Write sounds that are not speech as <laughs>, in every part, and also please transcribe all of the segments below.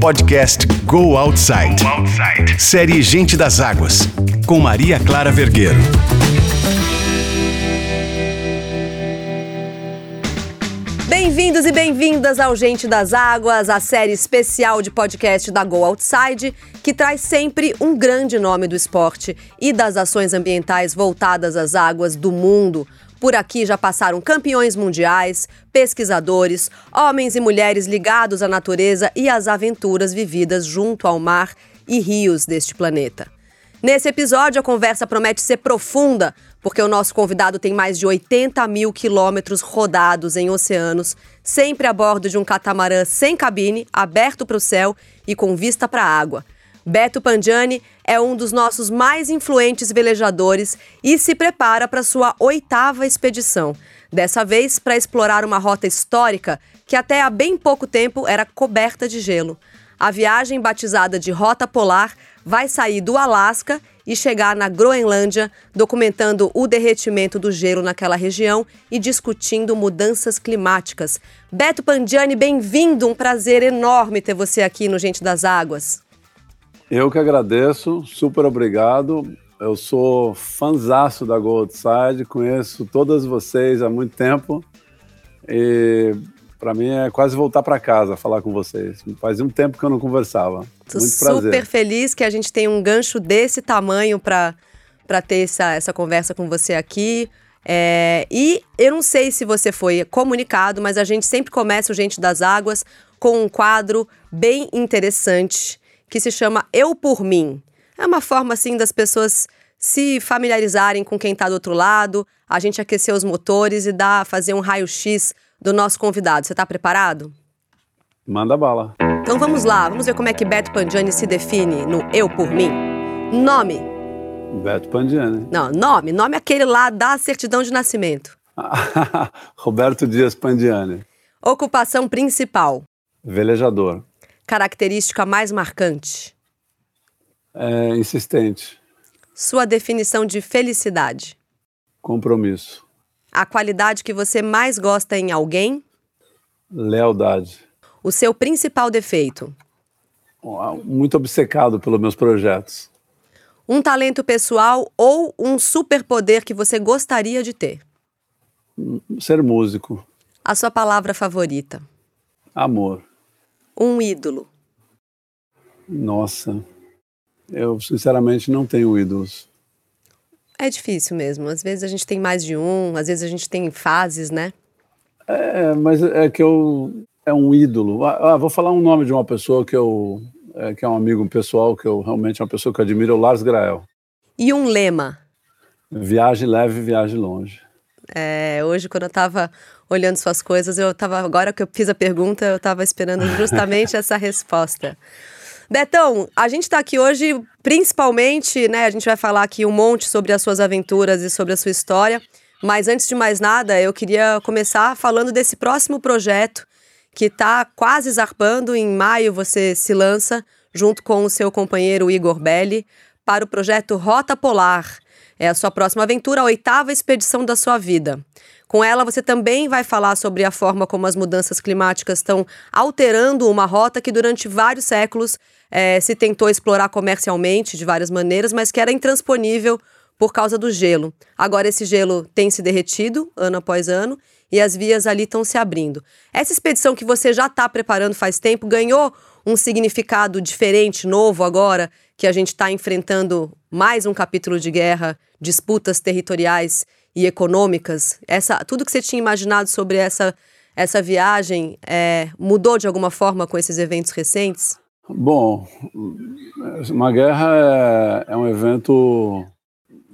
podcast Go Outside. Go Outside. Série Gente das Águas, com Maria Clara Vergueiro. Bem-vindos e bem-vindas ao Gente das Águas, a série especial de podcast da Go Outside, que traz sempre um grande nome do esporte e das ações ambientais voltadas às águas do mundo. Por aqui já passaram campeões mundiais, pesquisadores, homens e mulheres ligados à natureza e às aventuras vividas junto ao mar e rios deste planeta. Nesse episódio, a conversa promete ser profunda, porque o nosso convidado tem mais de 80 mil quilômetros rodados em oceanos, sempre a bordo de um catamarã sem cabine, aberto para o céu e com vista para a água. Beto Pandiani é um dos nossos mais influentes velejadores e se prepara para sua oitava expedição. Dessa vez para explorar uma rota histórica que até há bem pouco tempo era coberta de gelo. A viagem, batizada de Rota Polar, vai sair do Alasca e chegar na Groenlândia, documentando o derretimento do gelo naquela região e discutindo mudanças climáticas. Beto Pandiani, bem-vindo! Um prazer enorme ter você aqui no Gente das Águas. Eu que agradeço, super obrigado. Eu sou fanzaço da Goldside, conheço todas vocês há muito tempo e para mim é quase voltar para casa falar com vocês. Faz um tempo que eu não conversava. Tô muito prazer. super feliz que a gente tem um gancho desse tamanho para ter essa, essa conversa com você aqui. É, e eu não sei se você foi comunicado, mas a gente sempre começa o Gente das Águas com um quadro bem interessante que se chama Eu por Mim. É uma forma, assim, das pessoas se familiarizarem com quem está do outro lado, a gente aquecer os motores e dar, fazer um raio-x do nosso convidado. Você está preparado? Manda bala. Então vamos lá, vamos ver como é que Beto Pandiani se define no Eu por Mim. Nome. Beto Pandiani. Não, nome. Nome é aquele lá da certidão de nascimento. <laughs> Roberto Dias Pandiani. Ocupação principal. Velejador característica mais marcante? É insistente. Sua definição de felicidade? Compromisso. A qualidade que você mais gosta em alguém? Lealdade. O seu principal defeito? Muito obcecado pelos meus projetos. Um talento pessoal ou um superpoder que você gostaria de ter? Ser músico. A sua palavra favorita? Amor um ídolo? Nossa, eu sinceramente não tenho ídolos. É difícil mesmo. Às vezes a gente tem mais de um, às vezes a gente tem fases, né? É, mas é que eu é um ídolo. Ah, ah, vou falar um nome de uma pessoa que eu é, que é um amigo pessoal que eu realmente é uma pessoa que eu admiro, é o Lars Grael. E um lema? Viagem leve, viagem longe. É, hoje quando eu estava olhando suas coisas, eu estava agora que eu fiz a pergunta, eu estava esperando <laughs> justamente essa resposta. Betão, a gente está aqui hoje principalmente, né? A gente vai falar aqui um monte sobre as suas aventuras e sobre a sua história. Mas antes de mais nada, eu queria começar falando desse próximo projeto que está quase zarpando. Em maio você se lança junto com o seu companheiro Igor Belli para o projeto Rota Polar. É a sua próxima aventura, a oitava expedição da sua vida. Com ela, você também vai falar sobre a forma como as mudanças climáticas estão alterando uma rota que durante vários séculos é, se tentou explorar comercialmente de várias maneiras, mas que era intransponível por causa do gelo. Agora esse gelo tem se derretido ano após ano e as vias ali estão se abrindo. Essa expedição que você já está preparando faz tempo ganhou um significado diferente, novo agora, que a gente está enfrentando mais um capítulo de guerra, disputas territoriais e econômicas, essa, tudo que você tinha imaginado sobre essa, essa viagem é, mudou de alguma forma com esses eventos recentes? Bom, uma guerra é, é um evento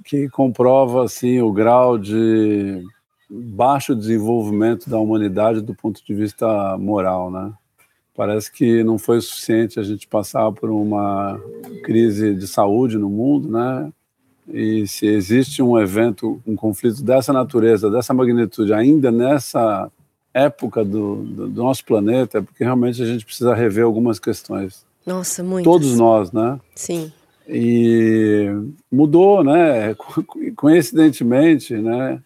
que comprova assim o grau de baixo desenvolvimento da humanidade do ponto de vista moral, né? Parece que não foi suficiente a gente passar por uma crise de saúde no mundo, né? E se existe um evento, um conflito dessa natureza, dessa magnitude, ainda nessa época do, do, do nosso planeta, é porque realmente a gente precisa rever algumas questões. Nossa, muito. Todos nós, né? Sim. E mudou, né? <laughs> Coincidentemente, né?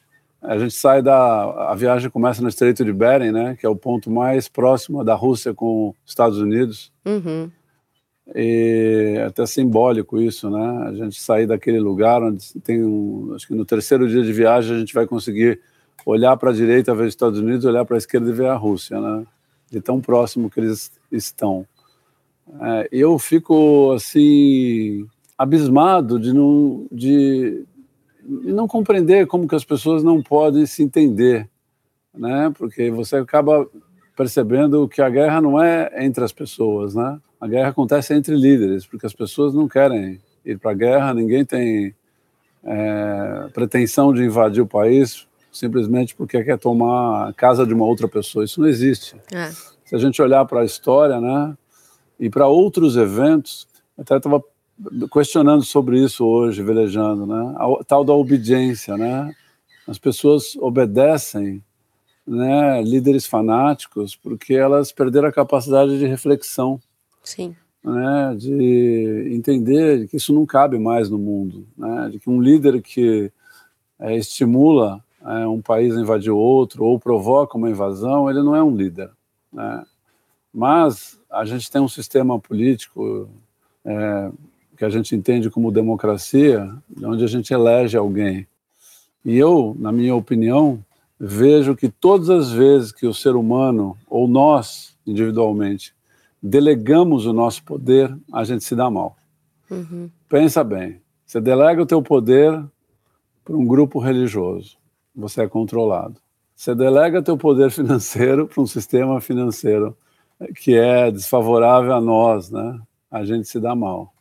A gente sai da. A viagem começa no Estreito de Bering, né? Que é o ponto mais próximo da Rússia com os Estados Unidos. Uhum. E é até simbólico isso, né? A gente sair daquele lugar onde tem um. Acho que no terceiro dia de viagem a gente vai conseguir olhar para a direita, ver os Estados Unidos, olhar para a esquerda e ver a Rússia, né? De tão próximo que eles estão. É, eu fico assim abismado de não de, de, não compreender como que as pessoas não podem se entender, né? Porque você acaba percebendo que a guerra não é entre as pessoas, né? A guerra acontece entre líderes, porque as pessoas não querem ir para a guerra, ninguém tem é, pretensão de invadir o país simplesmente porque quer tomar a casa de uma outra pessoa. Isso não existe. É. Se a gente olhar para a história, né? E para outros eventos, até estava questionando sobre isso hoje, velejando, né? A tal da obediência, né? As pessoas obedecem, né? Líderes fanáticos porque elas perderam a capacidade de reflexão. Sim. Né? De entender que isso não cabe mais no mundo, né? De que um líder que é, estimula é, um país a invadir outro ou provoca uma invasão, ele não é um líder, né? Mas a gente tem um sistema político é, que a gente entende como democracia, onde a gente elege alguém. E eu, na minha opinião, vejo que todas as vezes que o ser humano, ou nós individualmente, delegamos o nosso poder, a gente se dá mal. Uhum. Pensa bem, você delega o teu poder para um grupo religioso, você é controlado. Você delega teu poder <laughs> financeiro para um sistema financeiro, que é desfavorável a nós, né? A gente se dá mal.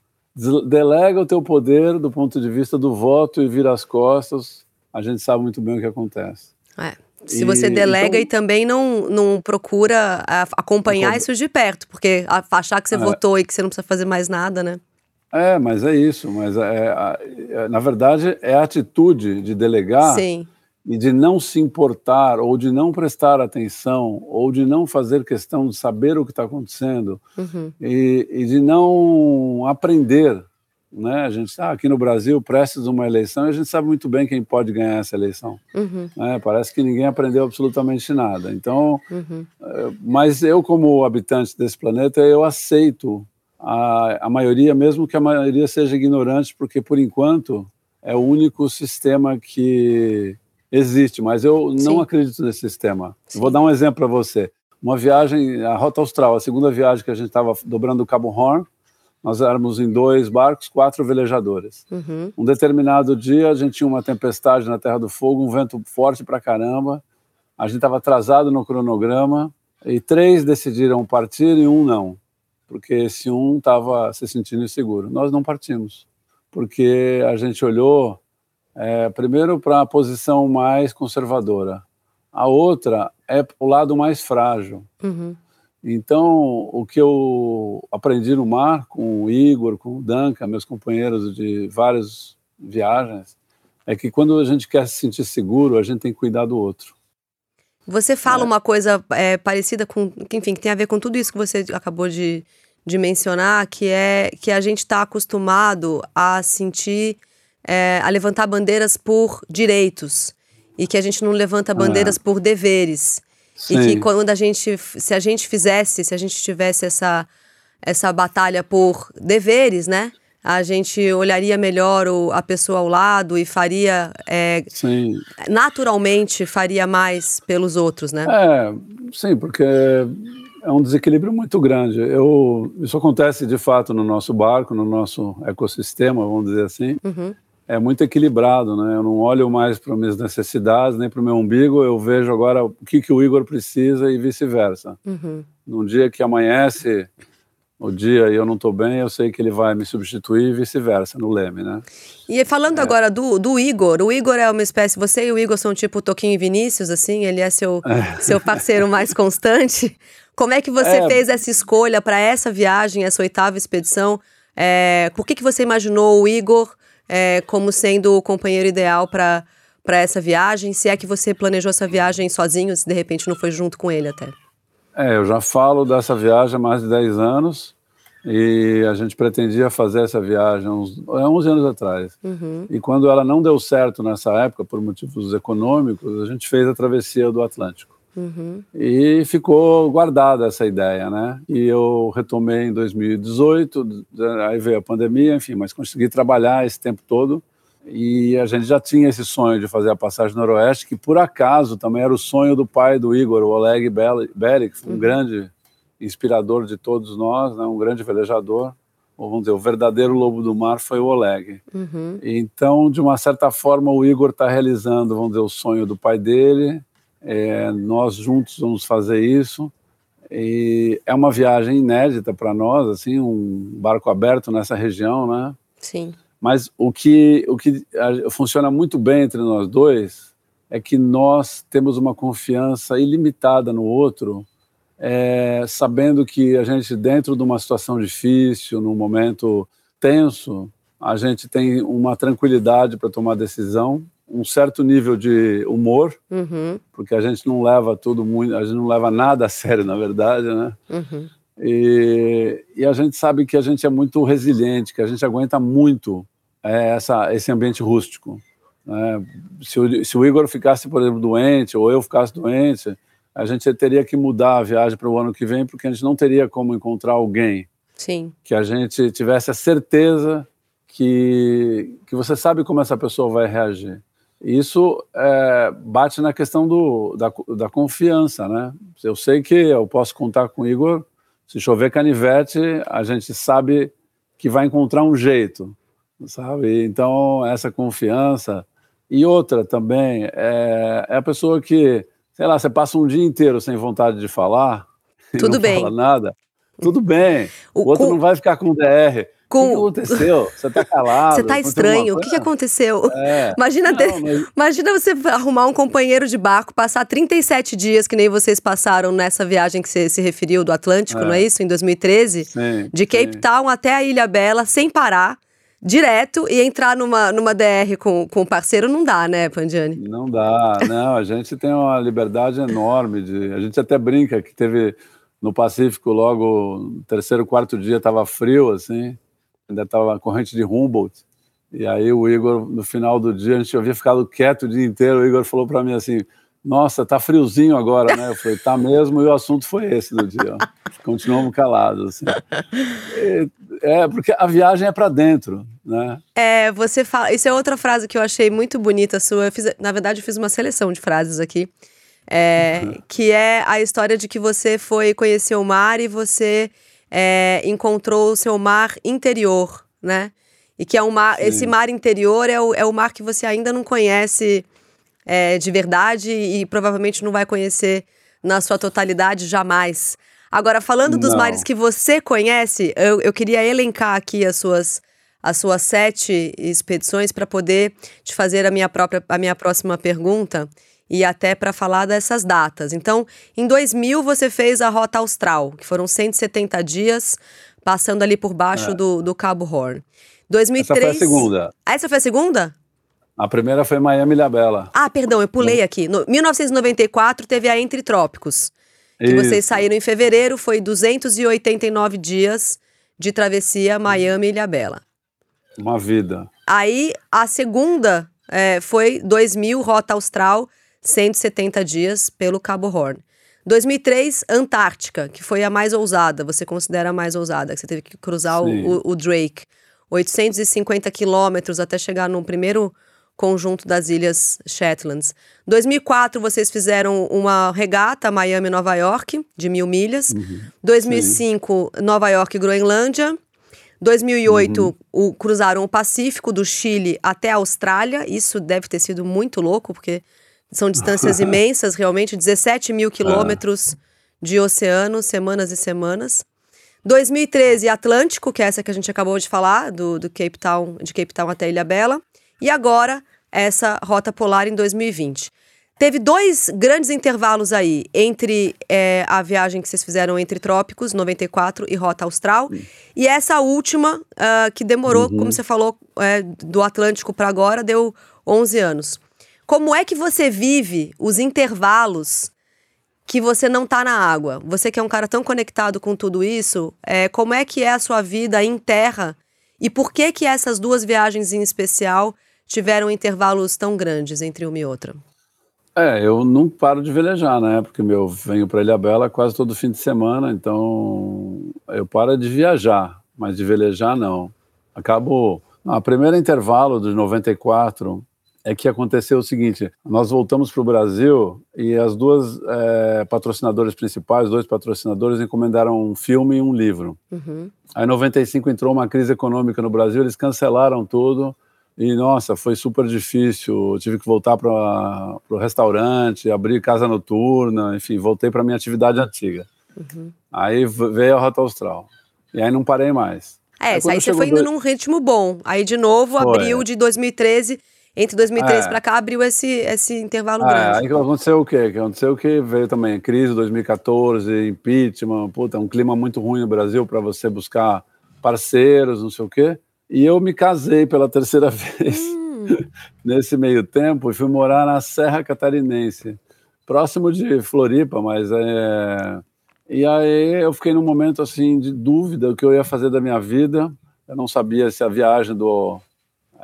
Delega o teu poder do ponto de vista do voto e vira as costas, a gente sabe muito bem o que acontece. É. Se e, você delega então, e também não, não procura acompanhar isso de perto, porque achar que você é, votou e que você não precisa fazer mais nada, né? É, mas é isso. Mas é, é, é na verdade é a atitude de delegar Sim e de não se importar, ou de não prestar atenção, ou de não fazer questão de saber o que está acontecendo, uhum. e, e, de não aprender. Né? A gente está aqui no Brasil, prestes uma eleição, e a gente sabe muito bem quem pode ganhar essa eleição. Uhum. Né? Parece que ninguém aprendeu absolutamente nada. Então, uhum. Eh, mas eu, como habitante desse planeta, eu aceito a, a maioria, mesmo que a maioria seja ignorante, porque, por enquanto, é o único sistema que Existe, mas eu não Sim. acredito nesse sistema. Vou dar um exemplo para você. Uma viagem, a Rota Austral, a segunda viagem que a gente estava dobrando o Cabo Horn, nós éramos em dois barcos, quatro velejadores. Uhum. Um determinado dia, a gente tinha uma tempestade na Terra do Fogo, um vento forte para caramba. A gente estava atrasado no cronograma e três decidiram partir e um não, porque esse um estava se sentindo inseguro. Nós não partimos, porque a gente olhou é, primeiro, para a posição mais conservadora. A outra é o lado mais frágil. Uhum. Então, o que eu aprendi no mar com o Igor, com o Duncan, meus companheiros de várias viagens, é que quando a gente quer se sentir seguro, a gente tem que cuidar do outro. Você fala é. uma coisa é, parecida com, enfim, que tem a ver com tudo isso que você acabou de, de mencionar, que é que a gente está acostumado a sentir é, a levantar bandeiras por direitos e que a gente não levanta bandeiras ah. por deveres. Sim. E que quando a gente, se a gente fizesse, se a gente tivesse essa, essa batalha por deveres, né? A gente olharia melhor o, a pessoa ao lado e faria. É. Naturalmente faria mais pelos outros, né? É, sim, porque é um desequilíbrio muito grande. Eu, isso acontece de fato no nosso barco, no nosso ecossistema, vamos dizer assim. Uhum é muito equilibrado, né? Eu não olho mais para minhas necessidades nem para o meu umbigo, eu vejo agora o que, que o Igor precisa e vice-versa. Uhum. Num dia que amanhece o dia e eu não estou bem, eu sei que ele vai me substituir e vice-versa, no leme, né? E falando é. agora do, do Igor, o Igor é uma espécie, você e o Igor são tipo Toquinho e Vinícius, assim, ele é seu, é. seu parceiro mais constante. Como é que você é. fez essa escolha para essa viagem, essa oitava expedição? É, por que, que você imaginou o Igor é, como sendo o companheiro ideal para para essa viagem? Se é que você planejou essa viagem sozinho, se de repente não foi junto com ele até? É, eu já falo dessa viagem há mais de 10 anos E a gente pretendia fazer essa viagem uns 11 anos atrás. Uhum. E quando ela não deu certo nessa época, por motivos econômicos, a gente fez a travessia do Atlântico. Uhum. E ficou guardada essa ideia, né? E eu retomei em 2018, aí veio a pandemia, enfim, mas consegui trabalhar esse tempo todo. E a gente já tinha esse sonho de fazer a passagem noroeste, que por acaso também era o sonho do pai do Igor, o Oleg Beric, um uhum. grande inspirador de todos nós, né? um grande velejador. Ou vamos dizer, o verdadeiro lobo do mar foi o Oleg. Uhum. Então, de uma certa forma, o Igor está realizando, vamos dizer, o sonho do pai dele, é, nós juntos vamos fazer isso. E é uma viagem inédita para nós, assim, um barco aberto nessa região, né? Sim. Mas o que, o que funciona muito bem entre nós dois é que nós temos uma confiança ilimitada no outro, é, sabendo que a gente, dentro de uma situação difícil, num momento tenso, a gente tem uma tranquilidade para tomar decisão um certo nível de humor, uhum. porque a gente não leva tudo muito, a gente não leva nada a sério, na verdade, né? Uhum. E, e, a gente sabe que a gente é muito resiliente, que a gente aguenta muito é, essa, esse ambiente rústico. Né? Se, o, se o Igor ficasse, por exemplo, doente, ou eu ficasse doente, a gente teria que mudar a viagem para o ano que vem, porque a gente não teria como encontrar alguém Sim. que a gente tivesse a certeza que, que você sabe como essa pessoa vai reagir. Isso é, bate na questão do, da, da confiança, né? Eu sei que eu posso contar com o Igor, se chover canivete, a gente sabe que vai encontrar um jeito, sabe? Então, essa confiança. E outra também, é, é a pessoa que, sei lá, você passa um dia inteiro sem vontade de falar, <laughs> Tudo não bem. fala nada, tudo bem. O, o outro não vai ficar com DR. Com... O que aconteceu? Você está calado? Você está estranho. O que, que aconteceu? É. Imagina, não, ter... mas... Imagina você arrumar um companheiro de barco, passar 37 dias, que nem vocês passaram nessa viagem que você se referiu do Atlântico, é. não é isso? Em 2013? Sim, de Cape sim. Town até a Ilha Bela, sem parar, direto, e entrar numa, numa DR com, com o parceiro não dá, né, Pandiani? Não dá, não. A gente tem uma liberdade enorme. De... A gente até brinca que teve no Pacífico logo no terceiro, quarto dia estava frio, assim ainda estava a corrente de Humboldt. E aí o Igor, no final do dia, a gente havia ficado quieto o dia inteiro, o Igor falou para mim assim, nossa, tá friozinho agora, né? Eu falei, tá mesmo, e o assunto foi esse no dia. Continuamos calados. Assim. É, porque a viagem é para dentro, né? É, você fala. Isso é outra frase que eu achei muito bonita sua. Fiz, na verdade, eu fiz uma seleção de frases aqui. É, uhum. Que é a história de que você foi conhecer o mar e você é, encontrou o seu mar interior, né? E que é um mar, Sim. esse mar interior é o, é o mar que você ainda não conhece é, de verdade e provavelmente não vai conhecer na sua totalidade jamais. Agora, falando dos não. mares que você conhece, eu, eu queria elencar aqui as suas, as suas sete expedições para poder te fazer a minha própria a minha próxima pergunta e até para falar dessas datas. Então, em 2000 você fez a Rota Austral, que foram 170 dias passando ali por baixo é. do, do Cabo Horn. 2003... Essa foi a segunda. Ah, essa foi a segunda? A primeira foi Miami Ilhabela. Ah, perdão, eu pulei aqui. No 1994 teve a Entre Trópicos, que Isso. vocês saíram em fevereiro, foi 289 dias de travessia Miami Ilhabela. Uma vida. Aí a segunda é, foi 2000 Rota Austral, 170 dias pelo Cabo Horn. 2003, Antártica, que foi a mais ousada, você considera a mais ousada, que você teve que cruzar o, o, Drake. 850 quilômetros até chegar no primeiro conjunto das ilhas Shetlands. 2004, vocês fizeram uma regata Miami-Nova York, de mil milhas. Uhum. 2005, Sim. Nova York Groenlândia. 2008, uhum. o, cruzaram o Pacífico, do Chile até a Austrália. Isso deve ter sido muito louco, porque são distâncias <laughs> imensas, realmente, 17 mil quilômetros de oceano, semanas e semanas. 2013, Atlântico, que é essa que a gente acabou de falar, do, do Cape Town, de Cape Town até Ilha Bela. E agora, essa rota polar em 2020. Teve dois grandes intervalos aí entre é, a viagem que vocês fizeram entre Trópicos, 94, e Rota Austral, e essa última, uh, que demorou, uhum. como você falou, é, do Atlântico para agora, deu 11 anos. Como é que você vive os intervalos que você não tá na água. Você que é um cara tão conectado com tudo isso, é, como é que é a sua vida em terra e por que que essas duas viagens em especial tiveram intervalos tão grandes entre uma e outra? É, eu não paro de velejar, né? Porque meu venho para Ilha Bela quase todo fim de semana, então eu paro de viajar, mas de velejar não. Acabo. A primeira intervalo de 94 é que aconteceu o seguinte: nós voltamos para o Brasil e as duas é, patrocinadoras principais, dois patrocinadores, encomendaram um filme e um livro. Uhum. Aí, em 95, entrou uma crise econômica no Brasil, eles cancelaram tudo. E, nossa, foi super difícil. Eu tive que voltar para o restaurante, abrir casa noturna, enfim, voltei para minha atividade antiga. Uhum. Aí veio a Rota Austral. E aí não parei mais. É, aí, aí você foi indo dois... num ritmo bom. Aí, de novo, foi. abril de 2013 entre 2013 é. para cá abriu esse, esse intervalo é, grande. Aí aconteceu o quê? Aconteceu o que veio também crise 2014, impeachment, puta, um clima muito ruim no Brasil para você buscar parceiros, não sei o quê. E eu me casei pela terceira <laughs> vez hum. nesse meio tempo e fui morar na Serra Catarinense, próximo de Floripa, mas é e aí eu fiquei num momento assim de dúvida o que eu ia fazer da minha vida. Eu não sabia se a viagem do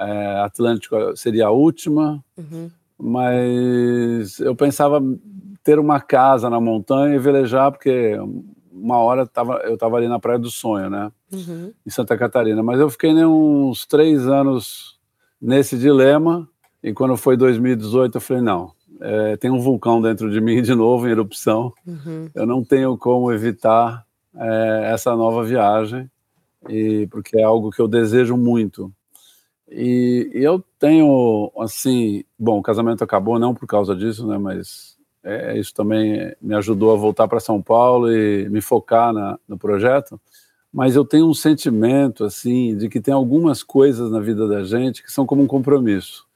é, Atlântico seria a última, uhum. mas eu pensava ter uma casa na montanha e velejar, porque uma hora tava, eu estava ali na Praia do Sonho, né, uhum. em Santa Catarina. Mas eu fiquei né, uns três anos nesse dilema, e quando foi 2018 eu falei, não, é, tem um vulcão dentro de mim de novo em erupção, uhum. eu não tenho como evitar é, essa nova viagem, e porque é algo que eu desejo muito. E, eu tenho, assim, bom, o casamento acabou não por causa disso, né, mas é, isso também me ajudou a voltar para São Paulo e me focar na, no projeto. Mas eu tenho um sentimento, assim, de que tem algumas coisas na vida da gente que são como um compromisso.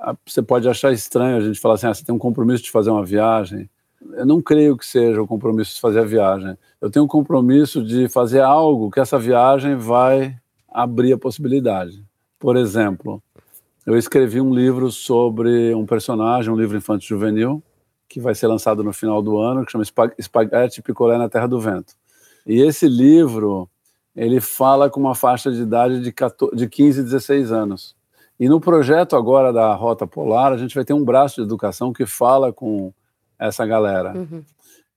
Ah, você pode achar estranho a gente falar assim, ah, você tem um compromisso de fazer uma viagem. Eu não creio que seja o compromisso de fazer a viagem. Eu tenho um compromisso de fazer algo que essa viagem vai abrir a possibilidade. Por exemplo, eu escrevi um livro sobre um personagem, um livro infantil juvenil, que vai ser lançado no final do ano, que chama Espaguete Picolé na Terra do Vento. E esse livro, ele fala com uma faixa de idade de, 14, de 15 e 16 anos. E no projeto agora da Rota Polar, a gente vai ter um braço de educação que fala com essa galera. Uhum.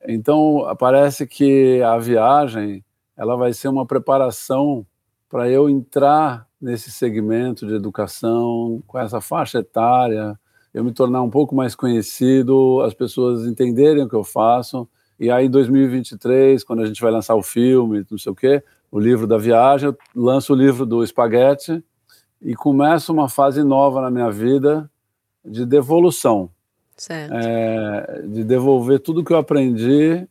Então, parece que a viagem ela vai ser uma preparação para eu entrar nesse segmento de educação, com essa faixa etária, eu me tornar um pouco mais conhecido, as pessoas entenderem o que eu faço. E aí, em 2023, quando a gente vai lançar o filme, não sei o quê, o livro da viagem, eu lanço o livro do espaguete e começo uma fase nova na minha vida de devolução. Certo. É, de devolver tudo que eu aprendi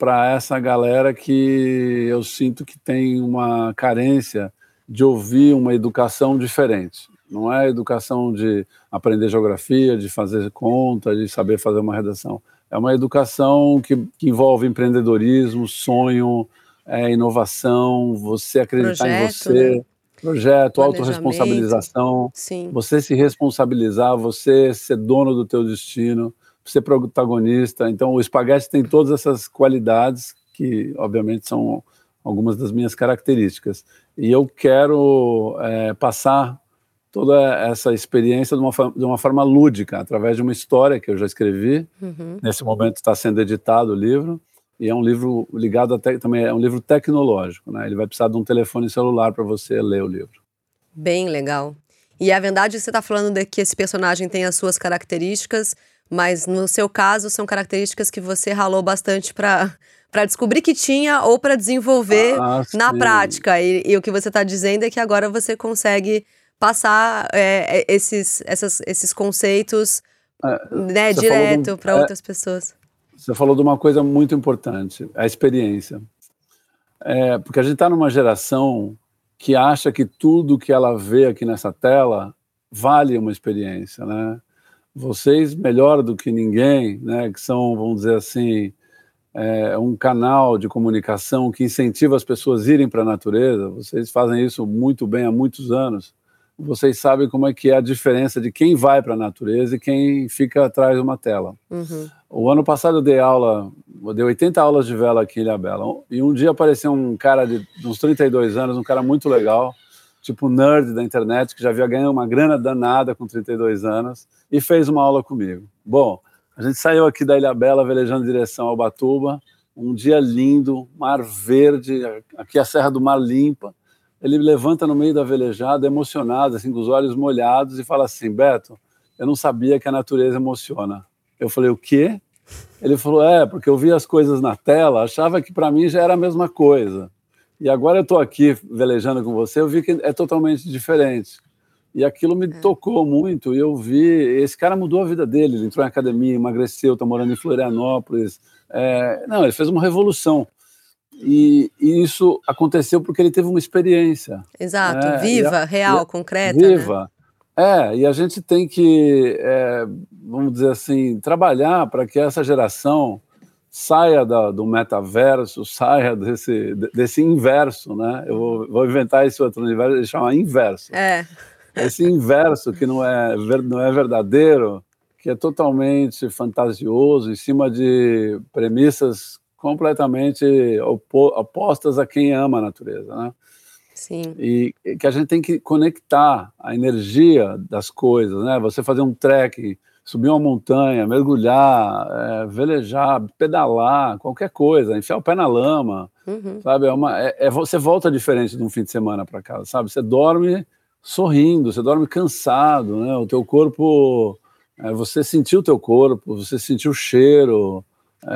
para essa galera que eu sinto que tem uma carência de ouvir uma educação diferente. Não é educação de aprender geografia, de fazer conta, de saber fazer uma redação. É uma educação que, que envolve empreendedorismo, sonho, é, inovação, você acreditar Projeto, em você. Né? Projeto, autorresponsabilização, Sim. você se responsabilizar, você ser dono do teu destino, ser protagonista. Então, o espaguete tem todas essas qualidades que, obviamente, são algumas das minhas características. E eu quero é, passar toda essa experiência de uma, de uma forma lúdica, através de uma história que eu já escrevi. Uhum. Nesse momento está sendo editado o livro. E é um livro ligado até também é um livro tecnológico, né? Ele vai precisar de um telefone celular para você ler o livro. Bem legal. E a verdade você está falando de que esse personagem tem as suas características, mas no seu caso são características que você ralou bastante para <laughs> para descobrir que tinha ou para desenvolver ah, na prática. E, e, o que você está dizendo é que agora você consegue passar é, é esses, essas, esses conceitos é, né, direto para é, outras pessoas. Você falou de uma coisa muito importante, a experiência. É, porque a gente está numa geração que acha que tudo que ela vê aqui nessa tela vale uma experiência, né? Vocês, melhor do que ninguém, né, que são, vamos dizer assim, é, um canal de comunicação que incentiva as pessoas a irem para a natureza. Vocês fazem isso muito bem há muitos anos. vocês sabem como é que é a diferença de quem vai para a natureza e quem fica atrás de uma tela. Uhum. O ano passado eu dei aula, eu dei 80 aulas de vela aqui em Ilhabela, e um dia apareceu um cara de uns 32 anos, um cara muito legal, tipo nerd da internet, que já havia ganhado uma grana danada com 32 anos, e fez uma aula comigo. Bom, a gente saiu aqui da Ilha Bela, velejando em direção ao Batuba, um dia lindo, mar verde, aqui a Serra do Mar limpa. Ele levanta no meio da velejada, emocionado, assim, com os olhos molhados, e fala assim: Beto, eu não sabia que a natureza emociona. Eu falei: o quê? Ele falou: é, porque eu vi as coisas na tela, achava que para mim já era a mesma coisa. E agora eu estou aqui velejando com você, eu vi que é totalmente diferente. E aquilo me é. tocou muito. E eu vi, esse cara mudou a vida dele. Ele entrou em academia, emagreceu, está morando em Florianópolis. É, não, ele fez uma revolução. E, e, isso aconteceu porque ele teve uma experiência. Exato, né? viva, a, real, concreta. Né? Viva. Né? É, e a gente tem que, é, vamos dizer assim, trabalhar para que essa geração saia da, do metaverso, saia desse, desse inverso, né? Eu vou, vou inventar esse outro universo e chamar inverso. É. Esse inverso que não é, não é verdadeiro, que é totalmente fantasioso, em cima de premissas completamente opostas a quem ama a natureza, né? Sim. E que a gente tem que conectar a energia das coisas, né? Você fazer um trek subir uma montanha, mergulhar, é, velejar, pedalar, qualquer coisa, enfiar o pé na lama, uhum. sabe? É uma, é, é, você volta diferente de um fim de semana para casa, sabe? Você dorme sorrindo, você dorme cansado, né? O teu corpo, é, você sentiu o teu corpo, você sentiu o cheiro,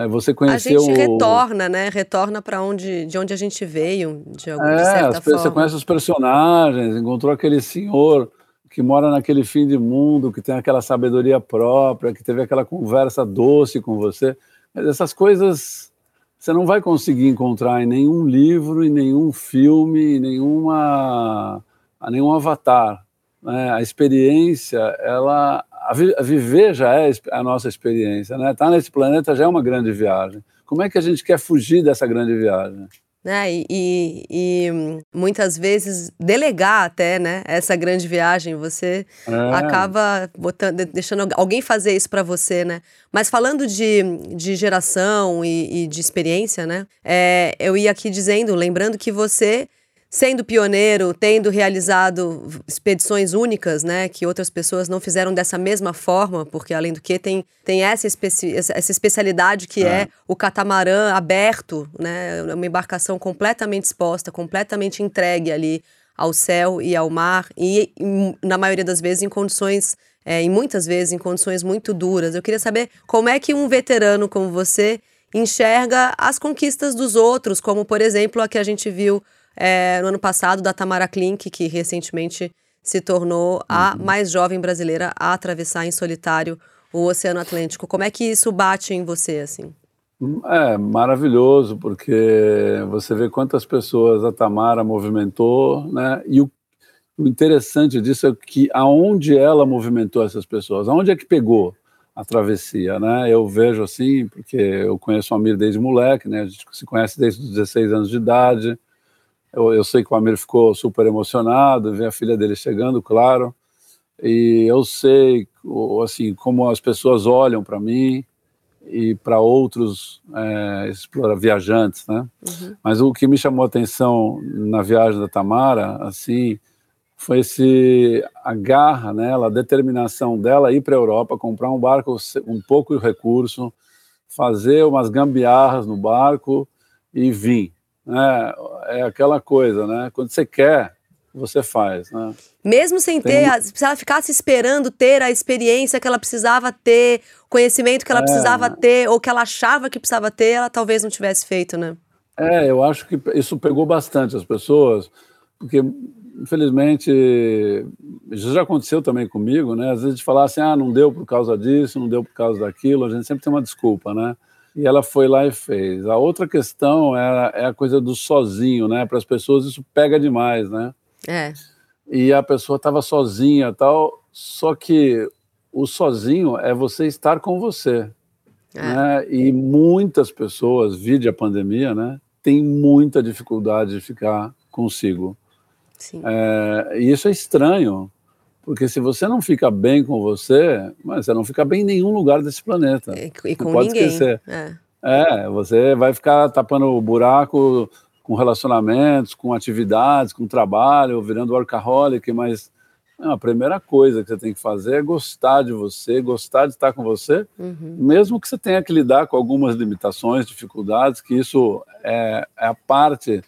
você conheceu. A gente retorna, né? Retorna para onde, de onde a gente veio, de, alguma, é, de certa forma. Você conhece os personagens, encontrou aquele senhor que mora naquele fim de mundo, que tem aquela sabedoria própria, que teve aquela conversa doce com você. Mas essas coisas você não vai conseguir encontrar em nenhum livro, em nenhum filme, em nenhuma, a nenhum avatar. Né? A experiência, ela, a, vi, a viver já é a nossa experiência. Né? Estar tá nesse planeta já é uma grande viagem. Como é que a gente quer fugir dessa grande viagem? né? E, e, e, muitas vezes delegar até, né? Essa grande viagem, você é. acaba botando, deixando alguém fazer isso para você, né? Mas falando de, de geração e, e de experiência, né? É, eu ia aqui dizendo, lembrando que você sendo pioneiro, tendo realizado expedições únicas, né, que outras pessoas não fizeram dessa mesma forma, porque além do que tem, tem essa, especi essa especialidade que é. é o catamarã aberto, né, uma embarcação completamente exposta, completamente entregue ali ao céu e ao mar e na maioria das vezes em condições é, e muitas vezes em condições muito duras. Eu queria saber como é que um veterano como você enxerga as conquistas dos outros, como por exemplo a que a gente viu é, no ano passado da Tamara Klink, que recentemente se tornou a uhum. mais jovem brasileira a atravessar em solitário o Oceano Atlântico. Como é que isso bate em você, assim? É maravilhoso, porque você vê quantas pessoas a Tamara movimentou, né? E o, o interessante disso é que aonde ela movimentou essas pessoas, aonde é que pegou a travessia, né? Eu vejo assim, porque eu conheço o Amir desde moleque, né? A gente se conhece desde os 16 anos de idade. Eu, eu sei que o Amir ficou super emocionado, ver a filha dele chegando, claro. E eu sei, assim, como as pessoas olham para mim e para outros é, viajantes, né? Uhum. Mas o que me chamou a atenção na viagem da Tamara, assim, foi esse a garra nela, a determinação dela ir para a Europa, comprar um barco um pouco de recurso, fazer umas gambiarras no barco e vir né, é aquela coisa, né? Quando você quer, você faz, né? Mesmo sem Tem... ter, se ela ficasse esperando ter a experiência que ela precisava ter, o conhecimento que ela é, precisava né? ter, ou que ela achava que precisava ter, ela talvez não tivesse feito, né? É, eu acho que isso pegou bastante as pessoas, porque infelizmente isso já aconteceu também comigo, né? Às vezes a gente fala assim, ah, não deu por causa disso, não deu por causa daquilo, a gente sempre tem uma desculpa, né? E ela foi lá e fez. A outra questão é, é a coisa do sozinho, né? Para as pessoas isso pega demais, né? É. E a pessoa estava sozinha tal, só que o sozinho é você estar com você. É. Né? E muitas pessoas, vide a pandemia, né? Tem muita dificuldade de ficar consigo. É, e isso é estranho, porque se você não fica bem com você, mas você não fica bem em nenhum lugar desse planeta. E, e com pode ninguém. Esquecer. É. é, você vai ficar tapando o buraco com relacionamentos, com atividades, com trabalho, virando workaholic, mas não, a primeira coisa que você tem que fazer é gostar de você, gostar de estar com você, uhum. mesmo que você tenha que lidar com algumas limitações, dificuldades, que isso é, é a parte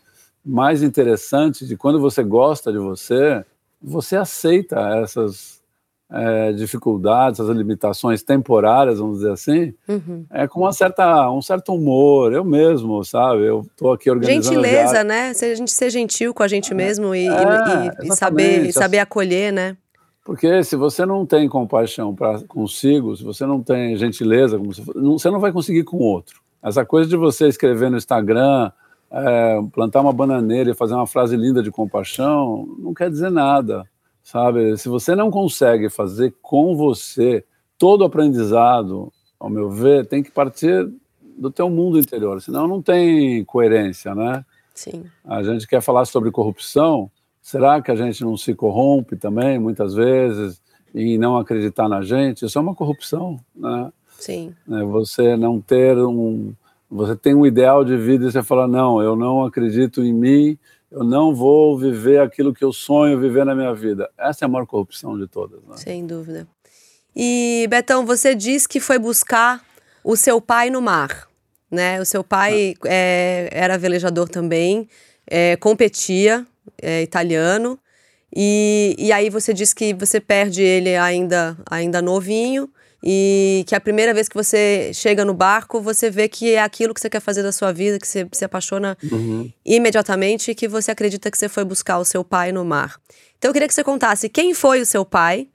mais interessante de quando você gosta de você, você aceita essas é, dificuldades, essas limitações temporárias, vamos dizer assim, uhum. é com uma certa, um certo humor, eu mesmo, sabe? Eu estou aqui organizando... Gentileza, né? Se a gente ser gentil com a gente mesmo e, é, e, e saber, saber acolher, né? Porque se você não tem compaixão para consigo, se você não tem gentileza, você não vai conseguir com o outro. Essa coisa de você escrever no Instagram, é, plantar uma bananeira e fazer uma frase linda de compaixão não quer dizer nada, sabe? Se você não consegue fazer com você todo o aprendizado, ao meu ver, tem que partir do teu mundo interior, senão não tem coerência, né? Sim. A gente quer falar sobre corrupção, será que a gente não se corrompe também, muitas vezes, e não acreditar na gente? Isso é uma corrupção, né? Sim. É você não ter um, você tem um ideal de vida e você fala: não, eu não acredito em mim, eu não vou viver aquilo que eu sonho viver na minha vida. Essa é a maior corrupção de todas. Né? Sem dúvida. E, Betão, você diz que foi buscar o seu pai no mar. Né? O seu pai é, era velejador também, é, competia, é, italiano. E, e aí você diz que você perde ele ainda, ainda novinho e que a primeira vez que você chega no barco, você vê que é aquilo que você quer fazer da sua vida, que você se apaixona uhum. imediatamente e que você acredita que você foi buscar o seu pai no mar. Então eu queria que você contasse quem foi o seu pai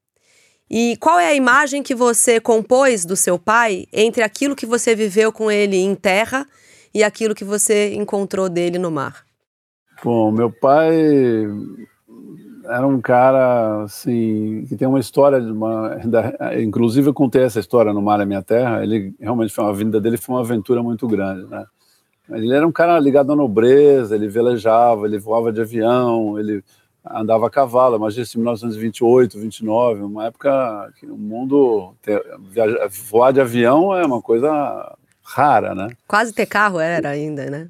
e qual é a imagem que você compôs do seu pai entre aquilo que você viveu com ele em terra e aquilo que você encontrou dele no mar. Bom, meu pai era um cara assim que tem uma história de uma, inclusive eu contei essa história no Mar é Minha Terra. Ele realmente foi uma vinda dele foi uma aventura muito grande, né? Ele era um cara ligado à nobreza, ele velejava, ele voava de avião, ele andava a cavalo. Imagina se 1928, 29, uma época que o mundo viaja, voar de avião é uma coisa rara, né? Quase ter carro era ainda, né?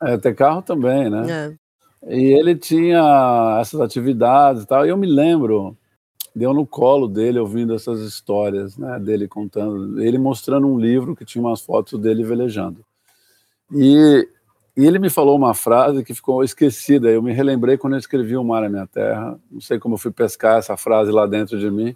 É, ter carro também, né? E ele tinha essas atividades e tal. E eu me lembro, deu no colo dele ouvindo essas histórias, né, dele contando, ele mostrando um livro que tinha umas fotos dele velejando. E, e ele me falou uma frase que ficou esquecida. Eu me relembrei quando eu escrevi O Mar é Minha Terra. Não sei como eu fui pescar essa frase lá dentro de mim,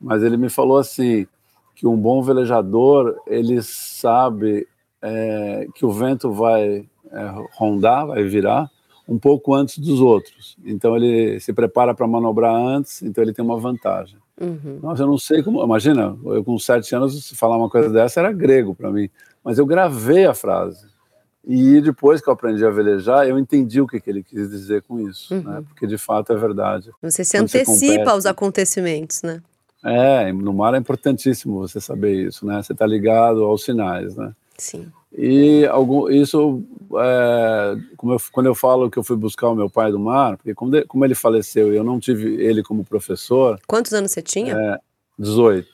mas ele me falou assim que um bom velejador ele sabe é, que o vento vai é, rondar, vai virar, um pouco antes dos outros. Então ele se prepara para manobrar antes, então ele tem uma vantagem. Uhum. Nossa, eu não sei como. Imagina, eu com sete anos, se falar uma coisa dessa era grego para mim. Mas eu gravei a frase. E depois que eu aprendi a velejar, eu entendi o que, que ele quis dizer com isso, uhum. né? porque de fato é verdade. Você se Quando antecipa aos acontecimentos, né? É, no mar é importantíssimo você saber isso, né? Você está ligado aos sinais, né? Sim. E algum, isso, é, eu, quando eu falo que eu fui buscar o meu pai do mar, porque como, de, como ele faleceu e eu não tive ele como professor. Quantos anos você tinha? É, 18.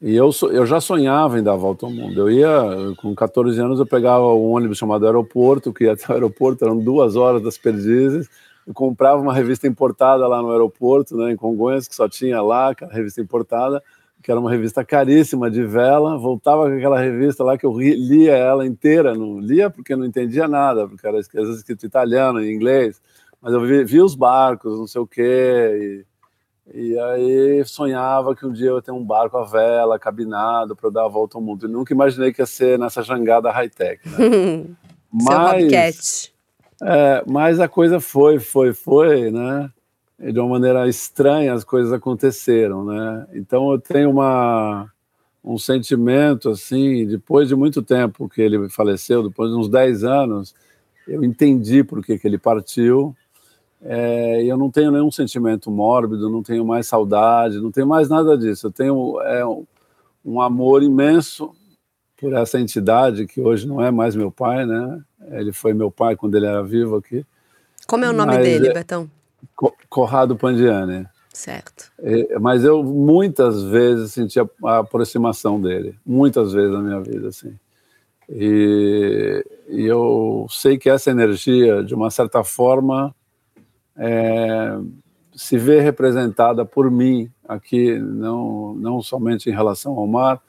E eu, eu já sonhava em dar a volta ao mundo. Eu ia, com 14 anos, eu pegava um ônibus chamado aeroporto, que ia até o aeroporto, eram duas horas das perdizes. Eu comprava uma revista importada lá no aeroporto, né, em Congonhas, que só tinha lá, revista importada que era uma revista caríssima de vela, voltava com aquela revista lá que eu lia ela inteira, não lia porque não entendia nada, porque era às vezes escrito italiano, em inglês, mas eu via, via os barcos, não sei o quê, e, e, aí sonhava que um dia eu ia ter um barco a vela, cabinado, para dar a volta ao mundo. E nunca imaginei que ia ser nessa jangada high-tech. Né? <laughs> mas, é, mas a coisa foi, foi, foi, né? De uma maneira estranha as coisas aconteceram, né? Então eu tenho uma um sentimento assim, depois de muito tempo que ele faleceu, depois de uns 10 anos, eu entendi por que, que ele partiu. É, eu não tenho nenhum sentimento mórbido, não tenho mais saudade, não tenho mais nada disso. Eu tenho é, um amor imenso por essa entidade que hoje não é mais meu pai, né? Ele foi meu pai quando ele era vivo aqui. Como é o nome Mas, dele, é Betão? Corrado Pandiani. Certo. É, mas eu muitas vezes senti a, a, aproximação dele, muitas vezes na minha vida, assim. E, e, eu sei que essa energia, de uma certa forma, é, se vê representada por mim aqui, não, não somente em relação ao mar,